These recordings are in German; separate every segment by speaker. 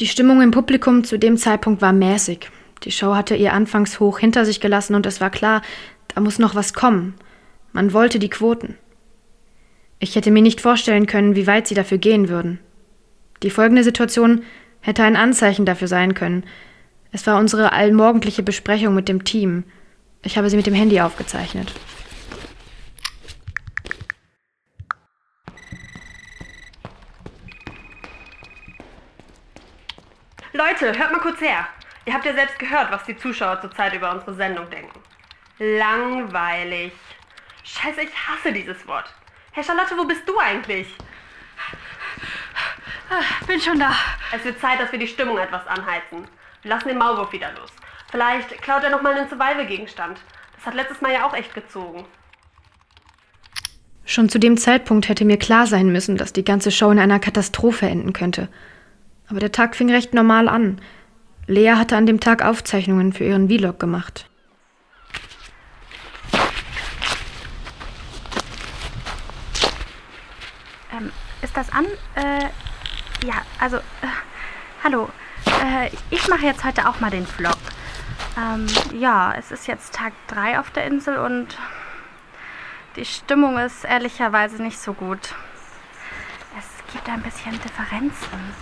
Speaker 1: Die Stimmung im Publikum zu dem Zeitpunkt war mäßig. Die Show hatte ihr anfangs hoch hinter sich gelassen und es war klar, da muss noch was kommen. Man wollte die Quoten. Ich hätte mir nicht vorstellen können, wie weit sie dafür gehen würden. Die folgende Situation hätte ein Anzeichen dafür sein können. Es war unsere allmorgendliche Besprechung mit dem Team. Ich habe sie mit dem Handy aufgezeichnet.
Speaker 2: Leute, hört mal kurz her. Ihr habt ja selbst gehört, was die Zuschauer zurzeit über unsere Sendung denken. Langweilig. Scheiße, ich hasse dieses Wort. Herr Charlotte, wo bist du eigentlich?
Speaker 3: Bin schon da.
Speaker 2: Es wird Zeit, dass wir die Stimmung etwas anheizen. Wir lassen den Maulwurf wieder los. Vielleicht klaut er noch mal einen Survival-Gegenstand. Das hat letztes Mal ja auch echt gezogen.
Speaker 1: Schon zu dem Zeitpunkt hätte mir klar sein müssen, dass die ganze Show in einer Katastrophe enden könnte. Aber der Tag fing recht normal an. Lea hatte an dem Tag Aufzeichnungen für ihren Vlog gemacht.
Speaker 3: Ähm, ist das an? Äh, ja, also, äh, hallo. Äh, ich mache jetzt heute auch mal den Vlog. Ähm, ja, es ist jetzt Tag 3 auf der Insel und die Stimmung ist ehrlicherweise nicht so gut gibt ein bisschen Differenzen.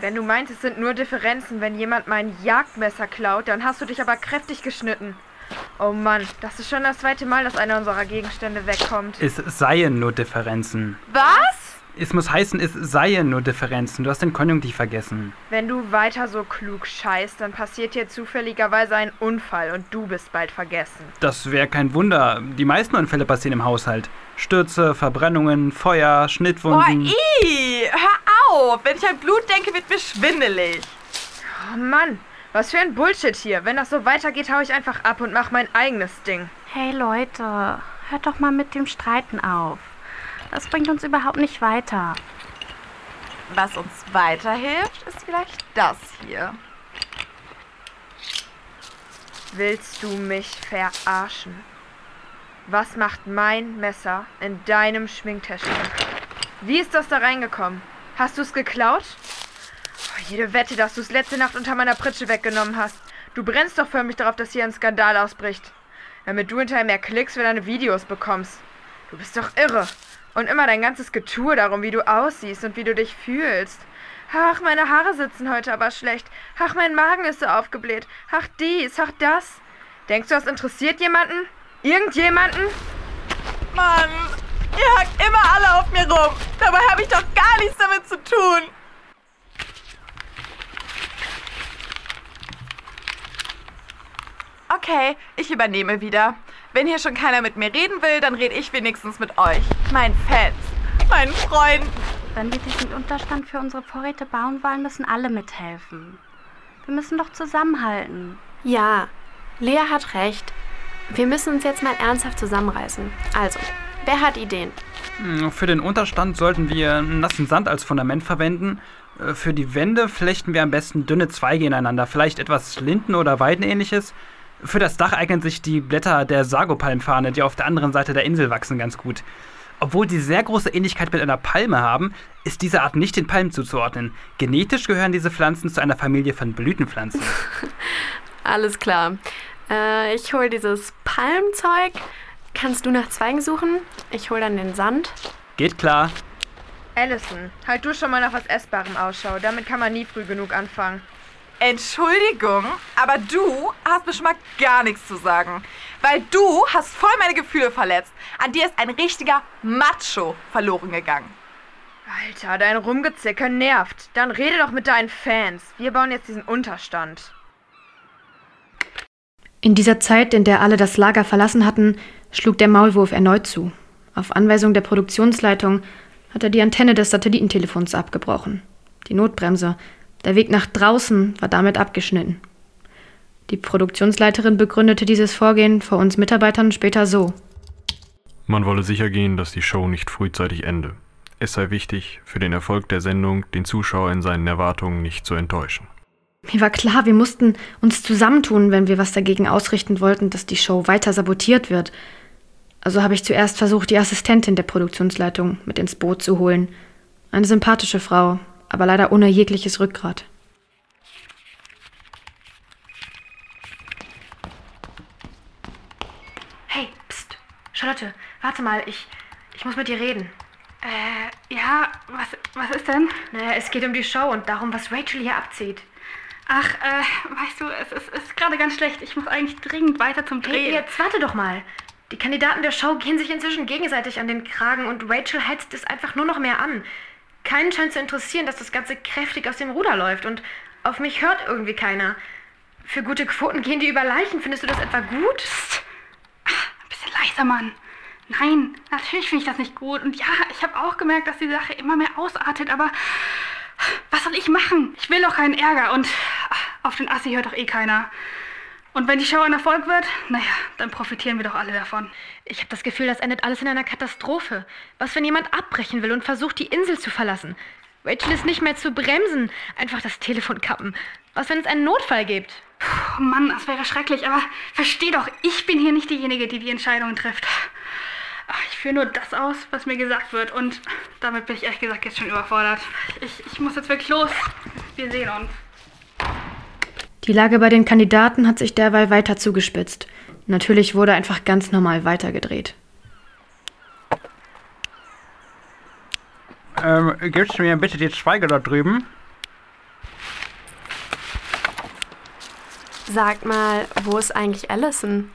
Speaker 4: Wenn du meinst, es sind nur Differenzen, wenn jemand mein Jagdmesser klaut, dann hast du dich aber kräftig geschnitten. Oh Mann, das ist schon das zweite Mal, dass einer unserer Gegenstände wegkommt.
Speaker 5: Es seien nur Differenzen.
Speaker 4: Was?
Speaker 5: Es muss heißen, es seien nur Differenzen. Du hast den Konjunktiv vergessen.
Speaker 4: Wenn du weiter so klug scheißt, dann passiert dir zufälligerweise ein Unfall und du bist bald vergessen.
Speaker 5: Das wäre kein Wunder. Die meisten Unfälle passieren im Haushalt. Stürze, Verbrennungen, Feuer, Schnittwunden.
Speaker 6: Oh, ii, hör auf! Wenn ich an Blut denke, wird mir schwindelig.
Speaker 4: Oh Mann, was für ein Bullshit hier. Wenn das so weitergeht, hau ich einfach ab und mach mein eigenes Ding.
Speaker 3: Hey Leute, hört doch mal mit dem Streiten auf. Das bringt uns überhaupt nicht weiter.
Speaker 6: Was uns weiterhilft, ist vielleicht das hier.
Speaker 4: Willst du mich verarschen? Was macht mein Messer in deinem Schminktäschchen? Wie ist das da reingekommen? Hast du es geklaut? Oh, jede Wette, dass du es letzte Nacht unter meiner Pritsche weggenommen hast. Du brennst doch förmlich darauf, dass hier ein Skandal ausbricht. Damit du hinterher mehr Klicks für deine Videos bekommst. Du bist doch irre. Und immer dein ganzes Getue darum, wie du aussiehst und wie du dich fühlst. Ach, meine Haare sitzen heute aber schlecht. Ach, mein Magen ist so aufgebläht. Ach, dies, ach, das. Denkst du, das interessiert jemanden? Irgendjemanden?
Speaker 6: Mann, ihr hackt immer alle auf mir rum. Dabei habe ich doch gar nichts damit zu tun. Okay, ich übernehme wieder. Wenn hier schon keiner mit mir reden will, dann rede ich wenigstens mit euch, meinen Fans, meinen Freunden.
Speaker 3: Wenn wir diesen Unterstand für unsere Vorräte bauen wollen, müssen alle mithelfen. Wir müssen doch zusammenhalten.
Speaker 7: Ja, Lea hat recht. Wir müssen uns jetzt mal ernsthaft zusammenreißen. Also, wer hat Ideen?
Speaker 5: Hm, für den Unterstand sollten wir nassen Sand als Fundament verwenden. Äh, für die Wände flechten wir am besten dünne Zweige ineinander, vielleicht etwas Linden- oder Weidenähnliches. Für das Dach eignen sich die Blätter der Sagopalmfahne, die auf der anderen Seite der Insel wachsen, ganz gut. Obwohl sie sehr große Ähnlichkeit mit einer Palme haben, ist diese Art nicht den Palmen zuzuordnen. Genetisch gehören diese Pflanzen zu einer Familie von Blütenpflanzen.
Speaker 7: Alles klar. Äh, ich hole dieses Palmzeug. Kannst du nach Zweigen suchen? Ich hole dann den Sand.
Speaker 5: Geht klar.
Speaker 4: Allison, halt du schon mal nach was Essbarem Ausschau. Damit kann man nie früh genug anfangen.
Speaker 6: Entschuldigung, aber du hast mir schon mal gar nichts zu sagen. Weil du hast voll meine Gefühle verletzt. An dir ist ein richtiger Macho verloren gegangen.
Speaker 4: Alter, dein Rumgezicke nervt. Dann rede doch mit deinen Fans. Wir bauen jetzt diesen Unterstand.
Speaker 1: In dieser Zeit, in der alle das Lager verlassen hatten, schlug der Maulwurf erneut zu. Auf Anweisung der Produktionsleitung hat er die Antenne des Satellitentelefons abgebrochen. Die Notbremse der Weg nach draußen war damit abgeschnitten. Die Produktionsleiterin begründete dieses Vorgehen vor uns Mitarbeitern später so.
Speaker 8: Man wolle sicher gehen, dass die Show nicht frühzeitig ende. Es sei wichtig, für den Erfolg der Sendung den Zuschauer in seinen Erwartungen nicht zu enttäuschen.
Speaker 1: Mir war klar, wir mussten uns zusammentun, wenn wir was dagegen ausrichten wollten, dass die Show weiter sabotiert wird. Also habe ich zuerst versucht, die Assistentin der Produktionsleitung mit ins Boot zu holen. Eine sympathische Frau, aber leider ohne jegliches Rückgrat. Hey, pst, Charlotte, warte mal, ich, ich muss mit dir reden.
Speaker 3: Äh, ja, was, was ist denn?
Speaker 1: Naja, es geht um die Show und darum, was Rachel hier abzieht.
Speaker 3: Ach, äh, weißt du, es ist, ist gerade ganz schlecht. Ich muss eigentlich dringend weiter zum
Speaker 1: Hey,
Speaker 3: Drehen.
Speaker 1: jetzt warte doch mal. Die Kandidaten der Show gehen sich inzwischen gegenseitig an den Kragen und Rachel heizt es einfach nur noch mehr an. Keinen scheint zu interessieren, dass das Ganze kräftig aus dem Ruder läuft und auf mich hört irgendwie keiner. Für gute Quoten gehen die über Leichen. Findest du das etwa gut?
Speaker 3: Ein bisschen leiser, Mann. Nein, natürlich finde ich das nicht gut. Und ja, ich habe auch gemerkt, dass die Sache immer mehr ausartet, aber was soll ich machen? Ich will doch keinen Ärger und auf den Assi hört doch eh keiner. Und wenn die Show ein Erfolg wird, naja, dann profitieren wir doch alle davon.
Speaker 1: Ich habe das Gefühl, das endet alles in einer Katastrophe. Was, wenn jemand abbrechen will und versucht, die Insel zu verlassen? Rachel ist nicht mehr zu bremsen. Einfach das Telefon kappen. Was, wenn es einen Notfall gibt?
Speaker 3: Oh Mann, das wäre schrecklich, aber versteh doch, ich bin hier nicht diejenige, die die Entscheidungen trifft. Führe nur das aus, was mir gesagt wird und damit bin ich ehrlich gesagt jetzt schon überfordert. Ich, ich muss jetzt wirklich los. Wir sehen uns.
Speaker 1: Die Lage bei den Kandidaten hat sich derweil weiter zugespitzt. Natürlich wurde einfach ganz normal weitergedreht.
Speaker 5: Ähm, gibst du mir bitte die Zweige dort drüben?
Speaker 7: Sag mal, wo ist eigentlich Allison?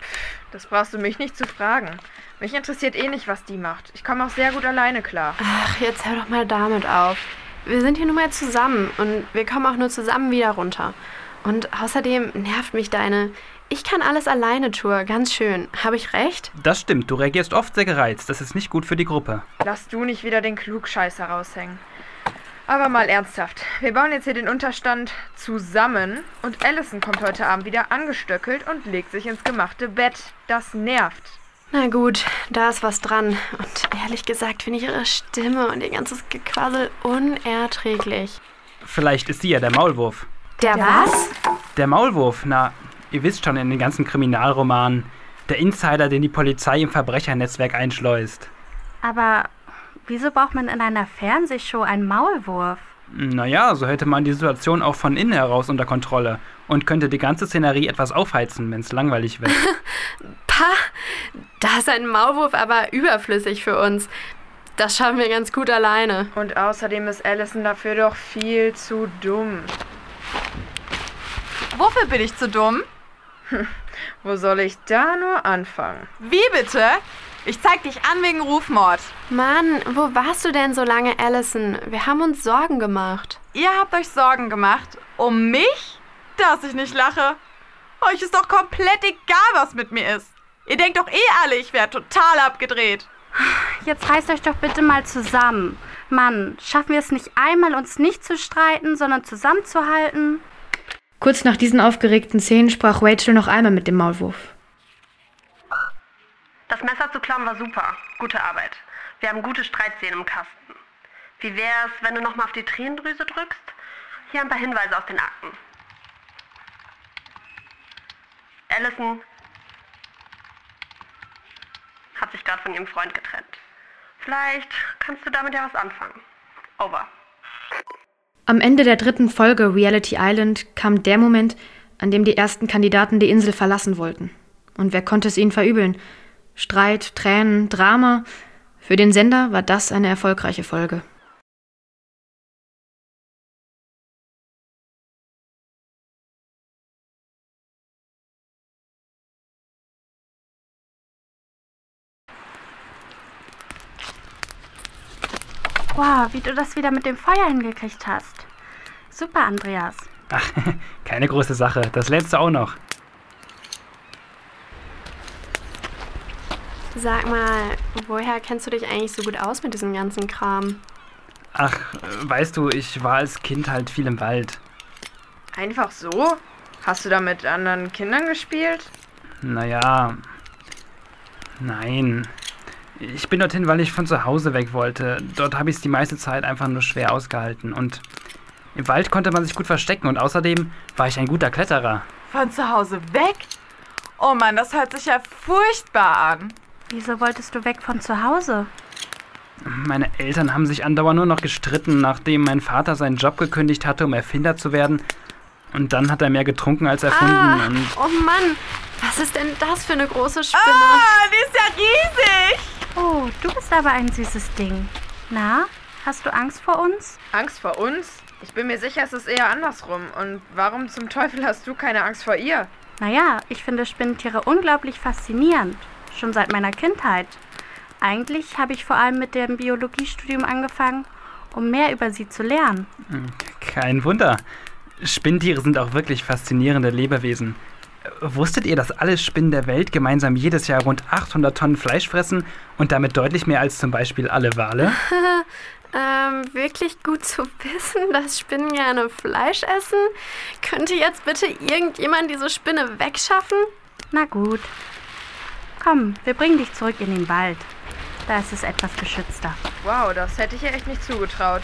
Speaker 4: Das brauchst du mich nicht zu fragen. Mich interessiert eh nicht, was die macht. Ich komme auch sehr gut alleine klar.
Speaker 7: Ach, jetzt hör doch mal damit auf. Wir sind hier nun mal zusammen und wir kommen auch nur zusammen wieder runter. Und außerdem nervt mich deine Ich kann alles alleine Tour ganz schön. Habe ich recht?
Speaker 5: Das stimmt, du reagierst oft sehr gereizt. Das ist nicht gut für die Gruppe.
Speaker 4: Lass du nicht wieder den Klugscheißer raushängen. Aber mal ernsthaft. Wir bauen jetzt hier den Unterstand zusammen und Allison kommt heute Abend wieder angestöckelt und legt sich ins gemachte Bett. Das nervt.
Speaker 7: Na gut, da ist was dran. Und ehrlich gesagt finde ich ihre Stimme und ihr ganzes Gequassel unerträglich.
Speaker 5: Vielleicht ist sie ja der Maulwurf.
Speaker 7: Der was?
Speaker 5: Der Maulwurf, na, ihr wisst schon in den ganzen Kriminalromanen. Der Insider, den die Polizei im Verbrechernetzwerk einschleust.
Speaker 3: Aber wieso braucht man in einer Fernsehshow einen Maulwurf?
Speaker 5: Naja, so hätte man die Situation auch von innen heraus unter Kontrolle und könnte die ganze Szenerie etwas aufheizen, wenn es langweilig wird.
Speaker 7: Pah, da ist ein Maulwurf aber überflüssig für uns. Das schaffen wir ganz gut alleine.
Speaker 4: Und außerdem ist Allison dafür doch viel zu dumm.
Speaker 6: Wofür bin ich zu dumm?
Speaker 4: Wo soll ich da nur anfangen?
Speaker 6: Wie bitte? Ich zeig dich an wegen Rufmord.
Speaker 7: Mann, wo warst du denn so lange, Allison? Wir haben uns Sorgen gemacht.
Speaker 6: Ihr habt euch Sorgen gemacht. Um mich? Dass ich nicht lache. Euch ist doch komplett egal, was mit mir ist. Ihr denkt doch eh alle, ich wäre total abgedreht.
Speaker 3: Jetzt reißt euch doch bitte mal zusammen. Mann, schaffen wir es nicht einmal, uns nicht zu streiten, sondern zusammenzuhalten?
Speaker 1: Kurz nach diesen aufgeregten Szenen sprach Rachel noch einmal mit dem Maulwurf.
Speaker 2: Das Messer zu klauen war super. Gute Arbeit. Wir haben gute Streitszenen im Kasten. Wie wär's, wenn du nochmal auf die Tränendrüse drückst? Hier ein paar Hinweise aus den Akten. Allison hat sich gerade von ihrem Freund getrennt. Vielleicht kannst du damit ja was anfangen. Over.
Speaker 1: Am Ende der dritten Folge Reality Island kam der Moment, an dem die ersten Kandidaten die Insel verlassen wollten. Und wer konnte es ihnen verübeln? Streit, Tränen, Drama. Für den Sender war das eine erfolgreiche Folge.
Speaker 3: Wow, wie du das wieder mit dem Feuer hingekriegt hast. Super, Andreas.
Speaker 5: Ach, keine große Sache. Das letzte auch noch.
Speaker 7: Sag mal, woher kennst du dich eigentlich so gut aus mit diesem ganzen Kram?
Speaker 5: Ach, weißt du, ich war als Kind halt viel im Wald.
Speaker 4: Einfach so? Hast du da mit anderen Kindern gespielt?
Speaker 5: Naja. Nein. Ich bin dorthin, weil ich von zu Hause weg wollte. Dort habe ich es die meiste Zeit einfach nur schwer ausgehalten. Und im Wald konnte man sich gut verstecken und außerdem war ich ein guter Kletterer.
Speaker 6: Von zu Hause weg? Oh Mann, das hört sich ja furchtbar an.
Speaker 3: Wieso wolltest du weg von zu Hause?
Speaker 5: Meine Eltern haben sich andauernd nur noch gestritten, nachdem mein Vater seinen Job gekündigt hatte, um Erfinder zu werden. Und dann hat er mehr getrunken als erfunden.
Speaker 7: Ah,
Speaker 5: Und
Speaker 7: oh Mann, Was ist denn das für eine große Spinne?
Speaker 6: Ah, die ist ja riesig.
Speaker 3: Oh, du bist aber ein süßes Ding. Na, hast du Angst vor uns?
Speaker 4: Angst vor uns? Ich bin mir sicher, es ist eher andersrum. Und warum zum Teufel hast du keine Angst vor ihr?
Speaker 3: Naja, ich finde Spinnentiere unglaublich faszinierend. Schon seit meiner Kindheit. Eigentlich habe ich vor allem mit dem Biologiestudium angefangen, um mehr über sie zu lernen.
Speaker 5: Kein Wunder. Spinntiere sind auch wirklich faszinierende Lebewesen. Wusstet ihr, dass alle Spinnen der Welt gemeinsam jedes Jahr rund 800 Tonnen Fleisch fressen und damit deutlich mehr als zum Beispiel alle Wale?
Speaker 7: ähm, wirklich gut zu wissen, dass Spinnen gerne Fleisch essen. Könnte jetzt bitte irgendjemand diese Spinne wegschaffen?
Speaker 3: Na gut. Komm, wir bringen dich zurück in den Wald. Da ist es etwas geschützter.
Speaker 4: Wow, das hätte ich ihr echt nicht zugetraut.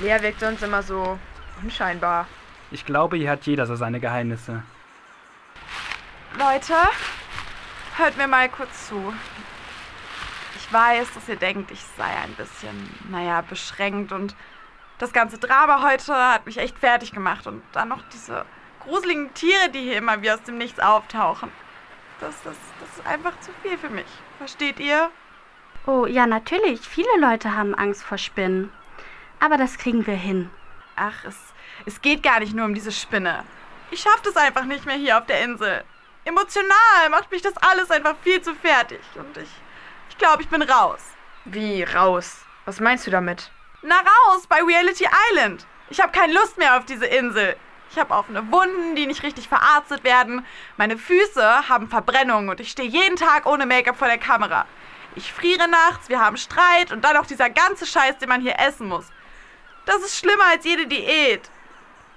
Speaker 4: Lea wirkt sonst immer so unscheinbar.
Speaker 5: Ich glaube, hier hat jeder so seine Geheimnisse.
Speaker 6: Leute, hört mir mal kurz zu. Ich weiß, dass ihr denkt, ich sei ein bisschen, naja, beschränkt und das ganze Drama heute hat mich echt fertig gemacht und dann noch diese gruseligen Tiere, die hier immer wie aus dem Nichts auftauchen. Das, das, das ist einfach zu viel für mich. Versteht ihr?
Speaker 3: Oh, ja, natürlich. Viele Leute haben Angst vor Spinnen. Aber das kriegen wir hin.
Speaker 6: Ach, es, es geht gar nicht nur um diese Spinne. Ich schaff das einfach nicht mehr hier auf der Insel. Emotional macht mich das alles einfach viel zu fertig. Und ich, ich glaube, ich bin raus.
Speaker 4: Wie raus? Was meinst du damit?
Speaker 6: Na raus bei Reality Island. Ich habe keine Lust mehr auf diese Insel. Ich habe offene Wunden, die nicht richtig verarztet werden. Meine Füße haben Verbrennungen und ich stehe jeden Tag ohne Make-up vor der Kamera. Ich friere nachts, wir haben Streit und dann noch dieser ganze Scheiß, den man hier essen muss. Das ist schlimmer als jede Diät.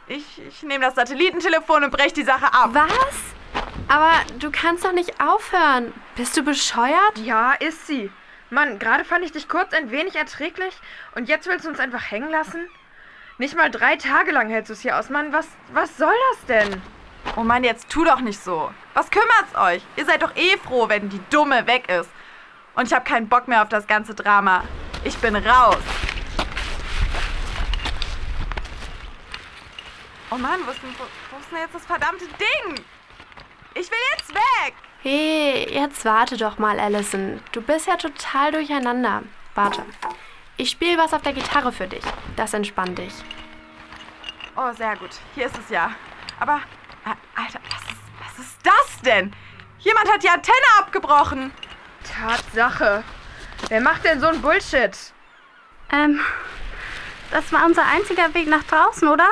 Speaker 6: Ich, ich nehme das Satellitentelefon und breche die Sache ab.
Speaker 7: Was? Aber du kannst doch nicht aufhören. Bist du bescheuert?
Speaker 4: Ja, ist sie. Mann, gerade fand ich dich kurz ein wenig erträglich und jetzt willst du uns einfach hängen lassen? Nicht mal drei Tage lang hältst du es hier aus, Mann. Was, was soll das denn?
Speaker 6: Oh Mann, jetzt tu doch nicht so. Was kümmert's euch? Ihr seid doch eh froh, wenn die Dumme weg ist. Und ich habe keinen Bock mehr auf das ganze Drama. Ich bin raus. Oh Mann, wo ist, denn, wo, wo ist denn jetzt das verdammte Ding? Ich will jetzt weg!
Speaker 7: Hey, jetzt warte doch mal, Allison. Du bist ja total durcheinander. Warte. Ich spiele was auf der Gitarre für dich. Das entspannt dich.
Speaker 6: Oh, sehr gut. Hier ist es ja. Aber, äh, Alter, was ist, was ist das denn? Jemand hat die Antenne abgebrochen.
Speaker 4: Tatsache. Wer macht denn so ein Bullshit?
Speaker 3: Ähm, das war unser einziger Weg nach draußen, oder?